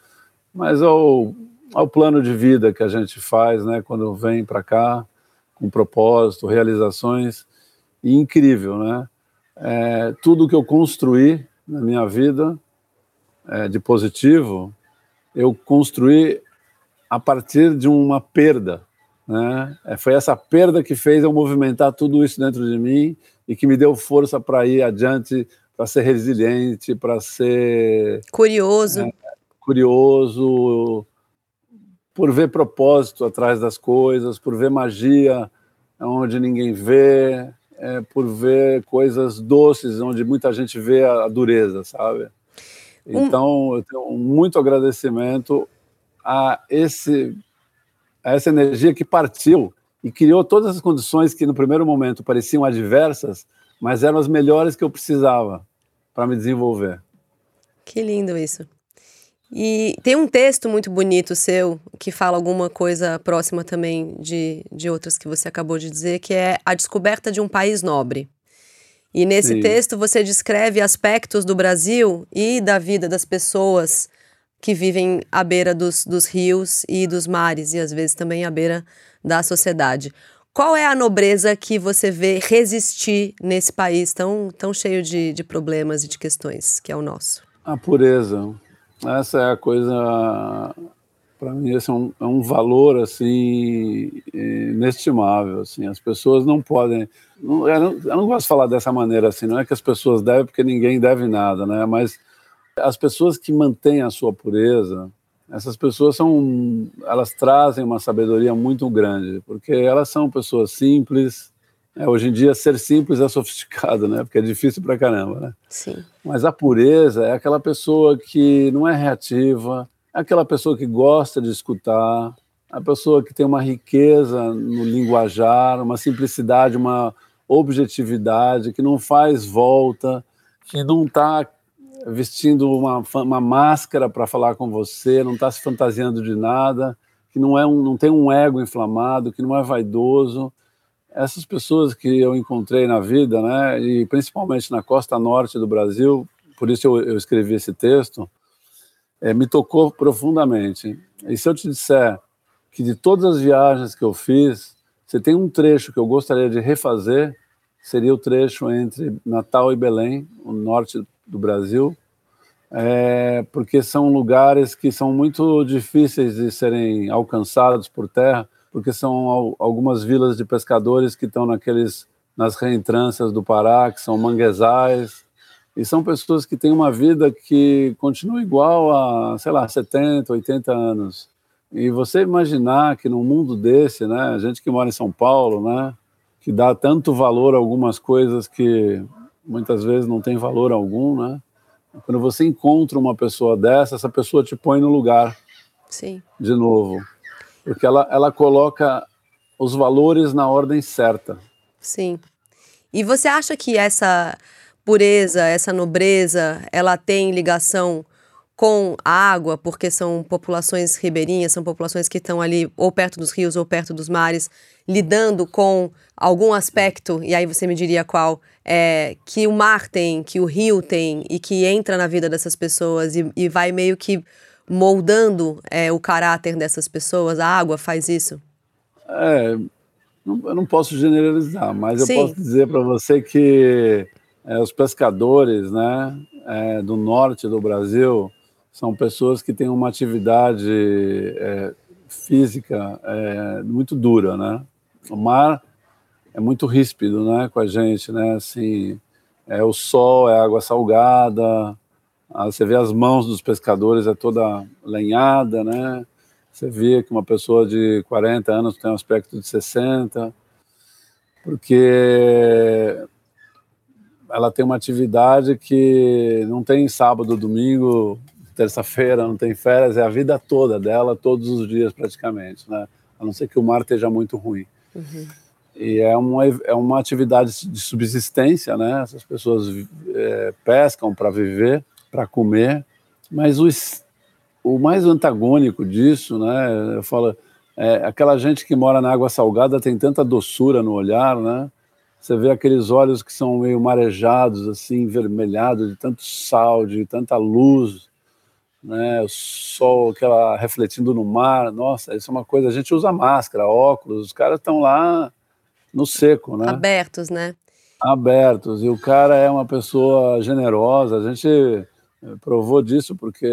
mas ao, ao plano de vida que a gente faz, né, quando vem para cá, com propósito, realizações, e incrível, né? é, tudo que eu construí na minha vida é, de positivo, eu construí a partir de uma perda. Né? É, foi essa perda que fez eu movimentar tudo isso dentro de mim e que me deu força para ir adiante, para ser resiliente, para ser curioso, é, curioso, por ver propósito atrás das coisas, por ver magia onde ninguém vê, é, por ver coisas doces, onde muita gente vê a, dureza, sabe? Então, eu tenho muito agradecimento a, esse, a essa energia que partiu e criou todas as condições que, no primeiro momento, pareciam adversas, mas eram as melhores que eu precisava para me desenvolver. Que lindo isso. E tem um texto muito bonito seu que fala alguma coisa próxima também de, de outras que você acabou de dizer, que é a descoberta de um país nobre. E nesse Sim. texto você descreve aspectos do Brasil e da vida das pessoas que vivem à beira dos, dos rios e dos mares, e às vezes também à beira da sociedade. Qual é a nobreza que você vê resistir nesse país tão, tão cheio de, de problemas e de questões que é o nosso? A pureza, essa é a coisa para mim esse é um, é um, valor assim inestimável assim. As pessoas não podem não, eu, não, eu, não, gosto de falar dessa maneira assim não é que as pessoas devem porque ninguém deve nada né? Mas as pessoas que mantêm a sua pureza essas pessoas são elas trazem uma sabedoria muito grande porque elas são pessoas simples é, hoje em dia, ser simples é sofisticado, né? Porque é difícil pra caramba, né? Sim. Mas a pureza é aquela pessoa que não é reativa, é aquela pessoa que gosta de escutar, a pessoa que tem uma riqueza no linguajar, uma simplicidade, uma objetividade, que não faz volta, que não está vestindo uma, uma máscara para falar com você, não está se fantasiando de nada, que não, é um, não tem um ego inflamado, que não é vaidoso, essas pessoas que eu encontrei na vida, né, e principalmente na costa norte do Brasil, por isso eu, eu escrevi esse texto, é, me tocou profundamente. E se eu te disser que de todas as viagens que eu fiz, você tem um trecho que eu gostaria de refazer, seria o trecho entre Natal e Belém, o norte do Brasil, é, porque são lugares que são muito difíceis de serem alcançados por terra, porque são algumas vilas de pescadores que estão naqueles nas reentrâncias do Pará, que são manguezais, e são pessoas que têm uma vida que continua igual a, sei lá, 70, 80 anos. E você imaginar que num mundo desse, né, a gente que mora em São Paulo, né, que dá tanto valor a algumas coisas que muitas vezes não tem valor algum, né? Quando você encontra uma pessoa dessa, essa pessoa te põe no lugar. Sim. De novo porque ela, ela coloca os valores na ordem certa. Sim. E você acha que essa pureza, essa nobreza, ela tem ligação com a água, porque são populações ribeirinhas, são populações que estão ali ou perto dos rios ou perto dos mares, lidando com algum aspecto, e aí você me diria qual, é, que o mar tem, que o rio tem, e que entra na vida dessas pessoas e, e vai meio que moldando é, o caráter dessas pessoas? A água faz isso? É, não, eu não posso generalizar, mas Sim. eu posso dizer para você que é, os pescadores né, é, do norte do Brasil são pessoas que têm uma atividade é, física é, muito dura, né? O mar é muito ríspido, né, com a gente, né? Assim, é o sol, é água salgada, você vê as mãos dos pescadores, é toda lenhada, né? Você vê que uma pessoa de 40 anos tem um aspecto de 60, porque ela tem uma atividade que não tem sábado, domingo, terça-feira, não tem férias, é a vida toda dela, todos os dias praticamente, né? A não ser que o mar esteja muito ruim. Uhum. e é uma, é uma atividade de subsistência, né? Essas pessoas é, pescam para viver, para comer, mas o, o mais antagônico disso, né? Eu falo, é, aquela gente que mora na água salgada tem tanta doçura no olhar, né? Você vê aqueles olhos que são meio marejados, assim, vermelhados, de tanto sal, de tanta luz, né? O sol aquela refletindo no mar. Nossa, isso é uma coisa. A gente usa máscara, óculos, os caras estão lá no seco, né? Abertos, né? Abertos. E o cara é uma pessoa generosa. A gente provou disso porque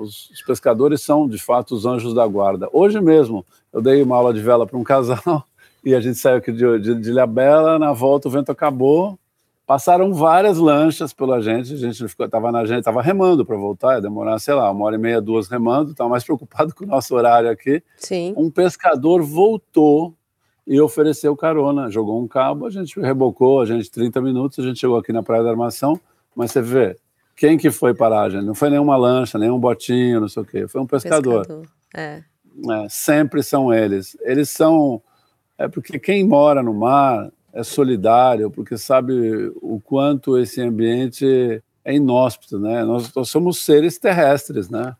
os, os pescadores são, de fato, os anjos da guarda. Hoje mesmo, eu dei uma aula de vela para um <laughs> casal e a gente saiu aqui de, de, de Ilhabela. Na volta, o vento acabou. Passaram várias lanchas pela gente, a gente estava na gente, estava remando para voltar, ia demorar, sei lá, uma hora e meia, duas remando, estava mais <laughs> preocupado com o nosso horário aqui. Sim. Um pescador voltou e ofereceu carona. Jogou um cabo, a gente rebocou, a gente 30 minutos, a gente chegou aqui na Praia da Armação, mas você vê, quem que foi parar, gente? Não foi nenhuma lancha, nenhum botinho, não sei o quê, foi um pescador. pescador. É. É, sempre são eles. Eles são. É porque quem mora no mar é solidário, porque sabe o quanto esse ambiente é inóspito, né? Nós, nós somos seres terrestres, né?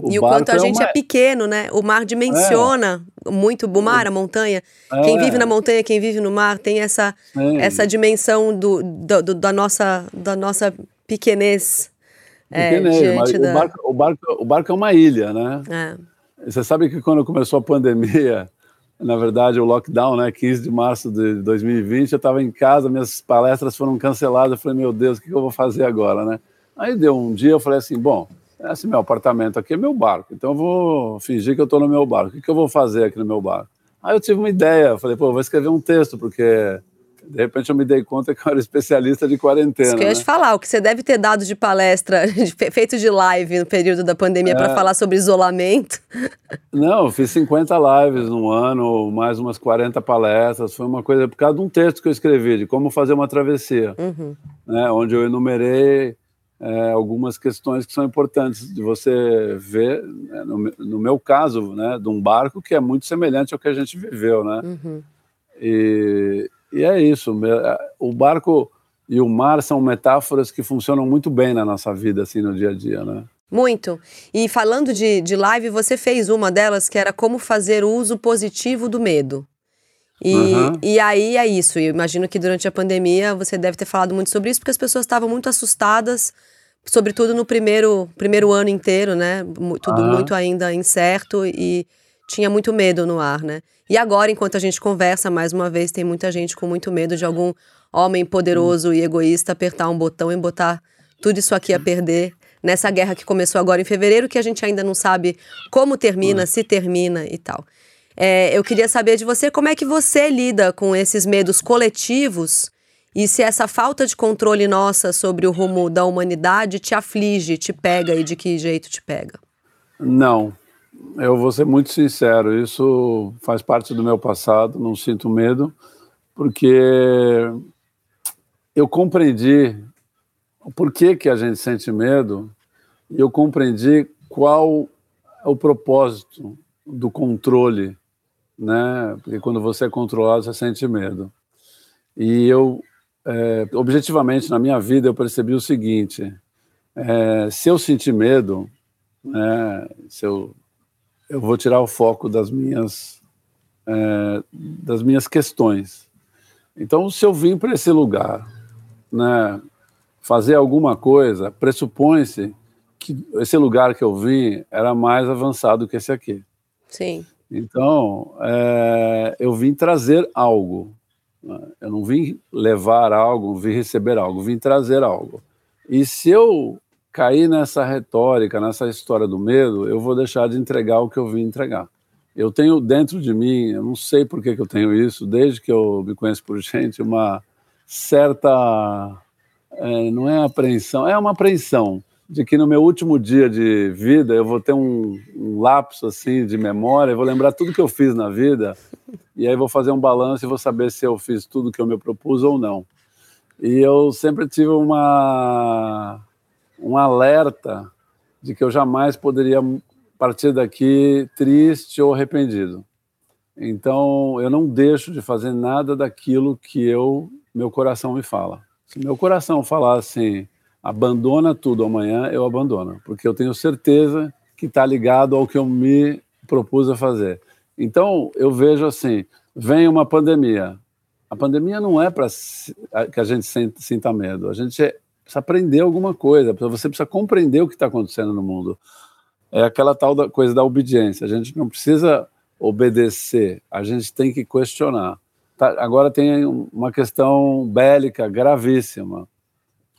O e o quanto a é gente uma... é pequeno, né? O mar dimensiona é. muito o mar, a montanha. É. Quem vive na montanha, quem vive no mar, tem essa, essa dimensão do, do, do, da, nossa, da nossa pequenez. É, pequenez da... o, barco, o, barco, o barco é uma ilha, né? É. Você sabe que quando começou a pandemia, na verdade, o lockdown, né, 15 de março de 2020, eu estava em casa, minhas palestras foram canceladas. Eu falei, meu Deus, o que eu vou fazer agora, né? Aí deu um dia, eu falei assim, bom, esse meu apartamento aqui é meu barco, então eu vou fingir que eu estou no meu barco. O que, eu vou fazer aqui no meu barco? Aí eu tive uma ideia, falei, pô, vou escrever um texto, porque de repente eu me dei conta que eu era especialista de quarentena. Isso que eu ia né? te falar, o que você deve ter dado de palestra, <laughs> feito de live no período da pandemia é. para falar sobre isolamento. <laughs> Não, eu fiz 50 lives no ano, mais umas 40 palestras. Foi uma coisa por causa de um texto que eu escrevi, de como fazer uma travessia, uhum. né, onde eu enumerei é, algumas questões que são importantes de você ver, né, no, no, meu caso, né, de um barco que é muito semelhante ao que a gente viveu, né? Uhum. E, e é isso. O barco e o mar são metáforas que funcionam muito bem na nossa vida, assim, no dia a dia, né? Muito. E falando de, de live, você fez uma delas que era como fazer uso positivo do medo. E, uhum. e aí é isso. Eu imagino que durante a pandemia você deve ter falado muito sobre isso, porque as pessoas estavam muito assustadas, sobretudo no primeiro, primeiro ano inteiro, né? Tudo uhum. muito ainda incerto e tinha muito medo no ar, né? E agora, enquanto a gente conversa, mais uma vez, tem muita gente com muito medo de algum homem poderoso e egoísta apertar um botão e botar tudo isso aqui a perder nessa guerra que começou agora em fevereiro, que a gente ainda não sabe como termina, se termina e tal. É, eu queria saber de você como é que você lida com esses medos coletivos e se essa falta de controle nossa sobre o rumo da humanidade te aflige, te pega e de que jeito te pega? Não, eu vou ser muito sincero, isso faz parte do meu passado, não sinto medo, porque eu compreendi o porquê que a gente sente medo e eu compreendi qual é o propósito do controle né? Porque quando você é controlado, você sente medo. E eu, é, objetivamente, na minha vida, eu percebi o seguinte: é, se eu sentir medo, né, se eu, eu vou tirar o foco das minhas, é, das minhas questões. Então, se eu vim para esse lugar, né, fazer alguma coisa, pressupõe-se que esse lugar que eu vim era mais avançado que esse aqui. Sim. Então, é, eu vim trazer algo. Né? Eu não vim levar algo, vim receber algo, vim trazer algo. E se eu cair nessa retórica, nessa história do medo, eu vou deixar de entregar o que eu vim entregar. Eu tenho dentro de mim, eu não sei por que, que eu tenho isso, desde que eu me conheço por <laughs> gente, uma certa. É, não é apreensão, é uma apreensão de que no meu último dia de vida eu vou ter um, um lapso assim de memória, vou lembrar tudo que eu fiz na vida e aí vou fazer um balanço e vou saber se eu fiz tudo que eu me propus ou não. E eu sempre tive uma um alerta de que eu jamais poderia partir daqui triste ou arrependido. Então, eu não deixo de fazer nada daquilo que eu, meu coração me fala. Se meu coração falar assim, abandona tudo amanhã, eu abandono, porque eu tenho certeza que está ligado ao que eu me propus a fazer. Então, eu vejo assim, vem uma pandemia. A pandemia não é para que a gente sinta medo, a gente precisa aprender alguma coisa, você precisa compreender o que está acontecendo no mundo. É aquela tal da coisa da obediência, a gente não precisa obedecer, a gente tem que questionar. Tá, agora tem uma questão bélica gravíssima.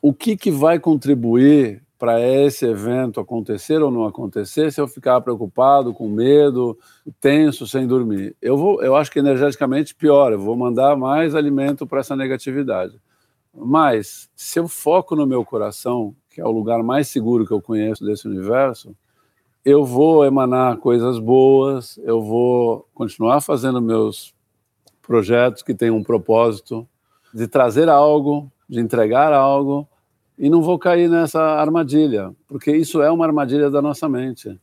O que, que vai contribuir para esse evento acontecer ou não acontecer se eu ficar preocupado, com medo, tenso, sem dormir? Eu, vou, eu acho que energeticamente pior, eu vou mandar mais alimento para essa negatividade. Mas, se eu foco no meu coração, que é o lugar mais seguro que eu conheço desse universo, eu vou emanar coisas boas, eu vou continuar fazendo meus projetos que têm um propósito de trazer algo, de entregar algo, e não vou cair nessa armadilha, porque isso é uma armadilha da nossa mente.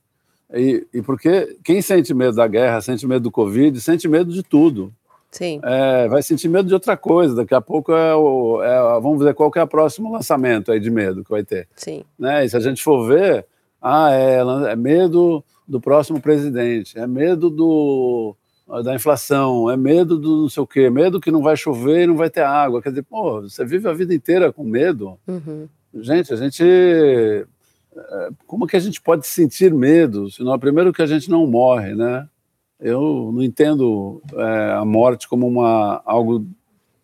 E, e porque quem sente medo da guerra, sente medo do Covid, sente medo de tudo. Sim. É, vai sentir medo de outra coisa. Daqui a pouco é, o, é vamos ver qual que é o próximo lançamento aí de medo que vai ter. Sim. Né? E se a gente for ver, ah, é, é medo do próximo presidente, é medo do, da inflação, é medo do não sei o quê, medo que não vai chover e não vai ter água. Quer dizer, pô, você vive a vida inteira com medo. Uhum. Gente, a gente. É, como que a gente pode sentir medo? Senão, primeiro que a gente não morre, né? Eu não entendo é, a morte como uma, algo,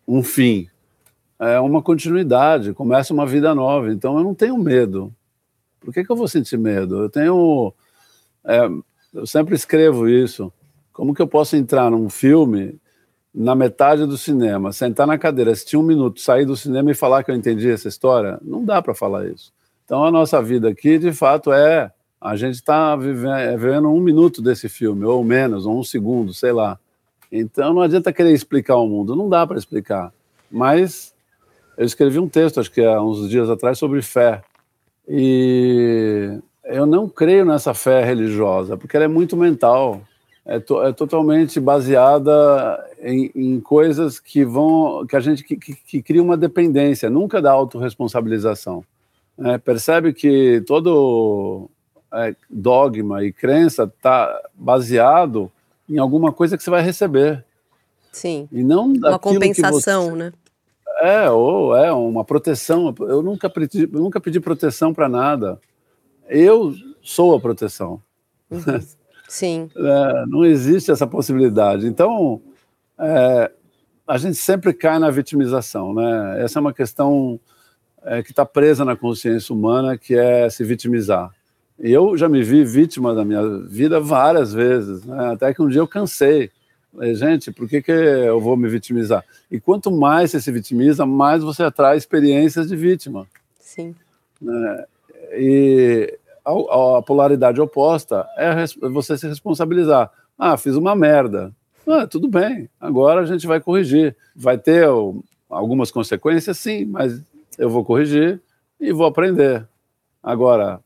um fim. É uma continuidade, começa uma vida nova. Então eu não tenho medo. Por que, que eu vou sentir medo? Eu tenho. É, eu sempre escrevo isso. Como que eu posso entrar num filme na metade do cinema, sentar na cadeira, assistir um minuto, sair do cinema e falar que eu entendi essa história? Não dá para falar isso. Então a nossa vida aqui, de fato, é a gente está é, vivendo um minuto desse filme, ou menos, ou um segundo, sei lá. Então não adianta querer explicar o mundo, não dá para explicar. Mas eu escrevi um texto, acho que há uns dias atrás, sobre fé. E eu não creio nessa fé religiosa, porque ela é muito mental. É, to, é totalmente baseada em, em, coisas que vão que a gente que, que, que cria uma dependência, nunca da autorresponsabilização. É, percebe que todo é, dogma e crença está baseado em alguma coisa que você vai receber. Sim. E não uma compensação, você... né? É, ou é uma proteção. Eu nunca pedi, eu nunca pedi proteção para nada. Eu sou a proteção. Uhum. <laughs> Sim. É, não existe essa possibilidade. Então, é, a gente sempre cai na vitimização, né? Essa é uma questão é, que está presa na consciência humana, que é se vitimizar. Eu já me vi vítima da minha vida várias vezes, né? até que um dia eu cansei. Falei, gente, por que, que eu vou me vitimizar? E quanto mais você se vitimiza, mais você atrai experiências de vítima. Sim. Né? E a, a, polaridade oposta é você se responsabilizar. Ah, fiz uma merda. Ah, tudo bem, agora a gente vai corrigir. Vai ter algumas consequências, sim, mas eu vou corrigir e vou aprender. Agora,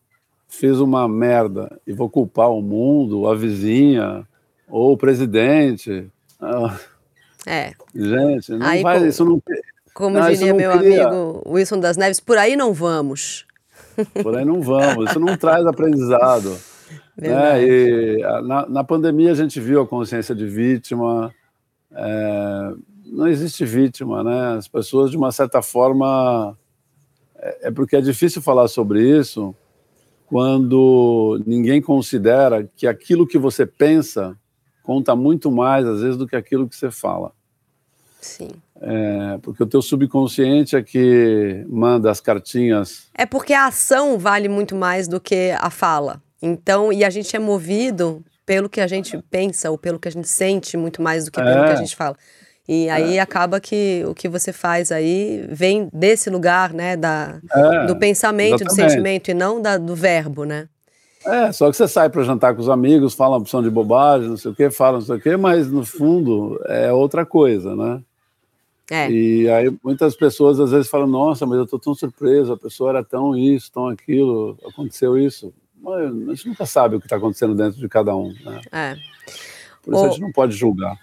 fiz uma merda e vou culpar o mundo, a vizinha ou o presidente. Ah, é. Gente, não aí, vai, isso não. Como ah, diria meu cria. amigo Wilson das Neves, por aí não vamos. <laughs> Por aí não vamos, isso não traz aprendizado. Né? E na, na, pandemia a gente viu a consciência de vítima. É, não existe vítima, né? As pessoas, de uma certa forma, é, é porque é difícil falar sobre isso, quando ninguém considera que aquilo que você pensa conta muito mais, às vezes, do que aquilo que você fala. Sim. É, porque o teu subconsciente é que manda as cartinhas. É porque a ação vale muito mais do que a fala. Então, e a gente é movido pelo que a gente pensa ou pelo que a gente sente muito mais do que pelo é. que a gente fala. E aí é. acaba que o que você faz aí vem desse lugar, né, da, é, do pensamento, exatamente. do sentimento e não da, do verbo, né? É, só que você sai para jantar com os amigos, fala uma opção de bobagem, não sei o quê, fala não sei o quê, mas no fundo é outra coisa, né? É. E aí muitas pessoas às vezes falam, nossa, mas eu estou tão surpreso, a pessoa era tão isso, tão aquilo, aconteceu isso. Mas a gente nunca sabe o que está acontecendo dentro de cada um, né? É. Por isso a gente não pode julgar.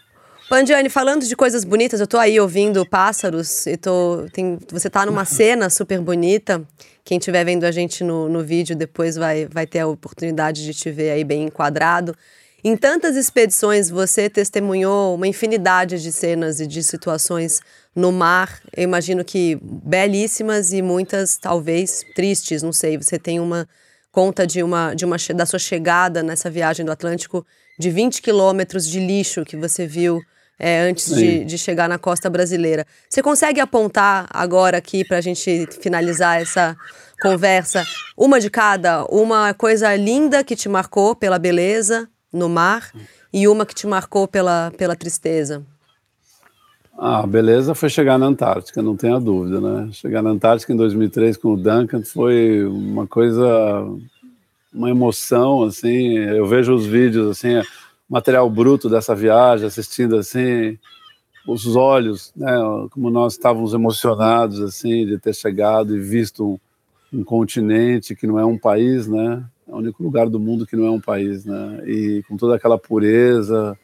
Pandiane, falando de coisas bonitas, eu tô aí ouvindo pássaros e tô. Tem, você tá numa cena super bonita. Quem estiver vendo a gente no, no vídeo depois vai, vai ter a oportunidade de te ver aí bem enquadrado. Em tantas expedições, você testemunhou uma infinidade de cenas e de situações no mar. Eu imagino que belíssimas e muitas, talvez, tristes. Não sei. Você tem uma conta de uma, de uma da sua chegada nessa viagem do Atlântico de 20 quilômetros de lixo que você viu é, antes de, de, chegar na costa brasileira. Você consegue apontar agora aqui para a gente finalizar essa conversa uma de cada, uma coisa linda que te marcou pela beleza no mar e uma que te marcou pela, pela tristeza? Ah, beleza foi chegar na Antártica, não tenha dúvida, né? Chegar na Antártica em 2003 com o Duncan foi uma coisa, uma emoção, assim. Eu vejo os vídeos, assim, material bruto dessa viagem, assistindo, assim, os olhos, né? Como nós estávamos emocionados, assim, de ter chegado e visto um, um continente que não é um país, né? É o único lugar do mundo que não é um país, né? E com toda aquela pureza,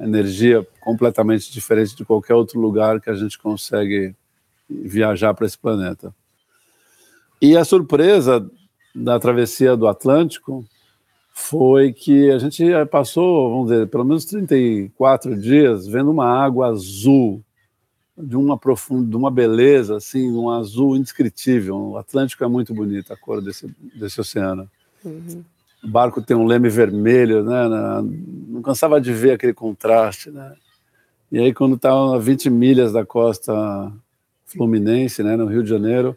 energia completamente diferente de qualquer outro lugar que a gente consegue viajar para esse planeta. E a surpresa da travessia do Atlântico foi que a gente passou, vamos dizer, pelo menos 34 dias vendo uma água azul de uma profunda, de uma beleza assim, um azul indescritível. O Atlântico é muito bonito a cor desse desse oceano. Uhum. O barco tem um leme vermelho, né? Não cansava de ver aquele contraste, né? E aí quando estava a 20 milhas da costa fluminense, né, no Rio de Janeiro,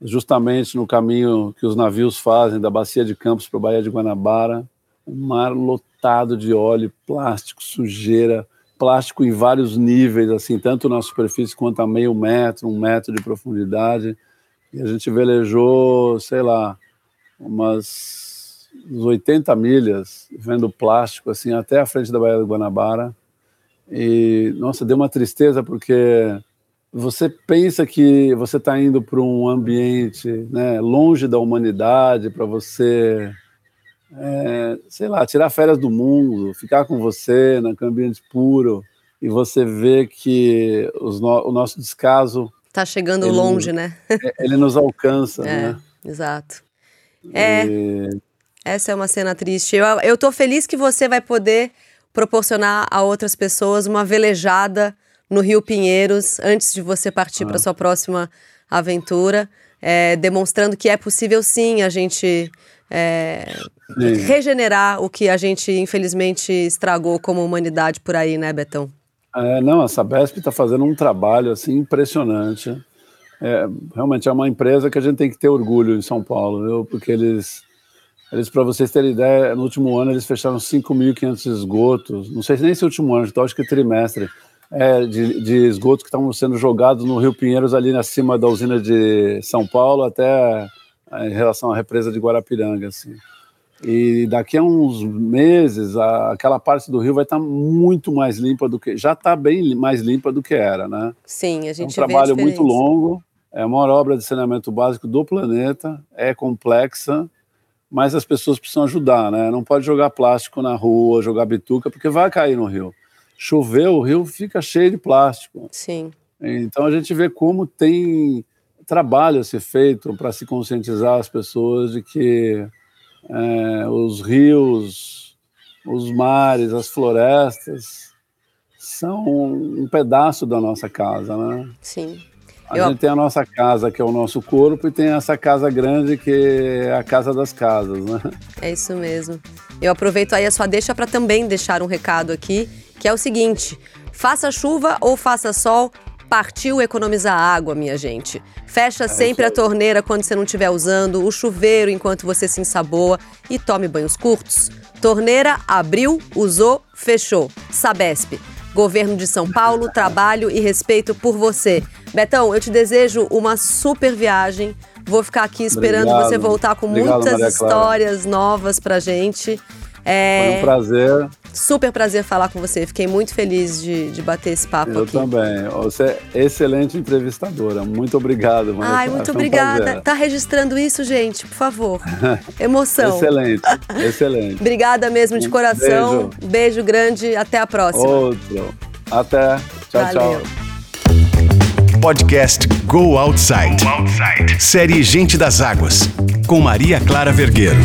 justamente no caminho que os navios fazem da bacia de Campos para a Baía de Guanabara, um mar lotado de óleo, plástico, sujeira, plástico em vários níveis, assim, tanto na superfície quanto a meio metro, um metro de profundidade. E a gente velejou, sei lá, umas 80 milhas, vendo plástico assim até a frente da Baía do Guanabara. E nossa, deu uma tristeza porque você pensa que você está indo para um ambiente né, longe da humanidade, para você, é, sei lá, tirar férias do mundo, ficar com você naquele ambiente puro, e você vê que no, o nosso descaso. Está chegando ele, longe, né? É, ele nos alcança, <laughs> é, né? Exato. É. E... Essa é uma cena triste. Eu, eu tô feliz que você vai poder proporcionar a outras pessoas uma velejada no Rio Pinheiros antes de você partir ah. para sua próxima aventura, é, demonstrando que é possível sim a gente é, regenerar o que a gente infelizmente estragou como humanidade por aí, né, Betão? É, não, a Sabesp está fazendo um trabalho assim impressionante. É, realmente é uma empresa que a gente tem que ter orgulho em São Paulo, viu? porque eles, eles para vocês terem ideia, no último ano eles fecharam 5.500 esgotos, não sei nem se é o último ano, então acho que é trimestre, é, de, de esgotos que estavam sendo jogados no Rio Pinheiros, ali acima da usina de São Paulo, até em relação à represa de Guarapiranga. Assim. E daqui a uns meses, a, aquela parte do rio vai estar muito mais limpa do que. Já está bem mais limpa do que era, né? Sim, a gente É um trabalho muito longo, é a maior obra de saneamento básico do planeta, é complexa, mas as pessoas precisam ajudar, né? Não pode jogar plástico na rua, jogar bituca, porque vai cair no rio choveu, o rio fica cheio de plástico. Sim. Então a gente vê como tem trabalho a ser feito para se conscientizar as pessoas de que é, os rios, os mares, as florestas são um pedaço da nossa casa, né? Sim. A Eu... gente tem a nossa casa, que é o nosso corpo, e tem essa casa grande, que é a casa das casas, né? É isso mesmo. Eu aproveito aí a sua deixa para também deixar um recado aqui que é o seguinte: faça chuva ou faça sol, partiu economizar água, minha gente. Fecha é sempre a torneira quando você não estiver usando, o chuveiro enquanto você se ensaboa e tome banhos curtos. Torneira abriu, usou, fechou. Sabesp. Governo de São Paulo, trabalho e respeito por você. Betão, eu te desejo uma super viagem. Vou ficar aqui esperando Obrigado. você voltar com Obrigado, muitas histórias novas pra gente. É... Foi um prazer. Super prazer falar com você. Fiquei muito feliz de, de bater esse papo Eu aqui. também. Você é excelente entrevistadora. Muito obrigado, Maria Ai, Clara. muito Foi um obrigada. prazer. Tá registrando isso, gente, por favor. <laughs> Emoção. Excelente, excelente. Obrigada mesmo de Um coração. Beijo. grande. Até a próxima. Outro. Até. Tchau, Valeu. tchau. Podcast Go Outside. Série Gente das Águas. Com Maria Clara Vergueiro.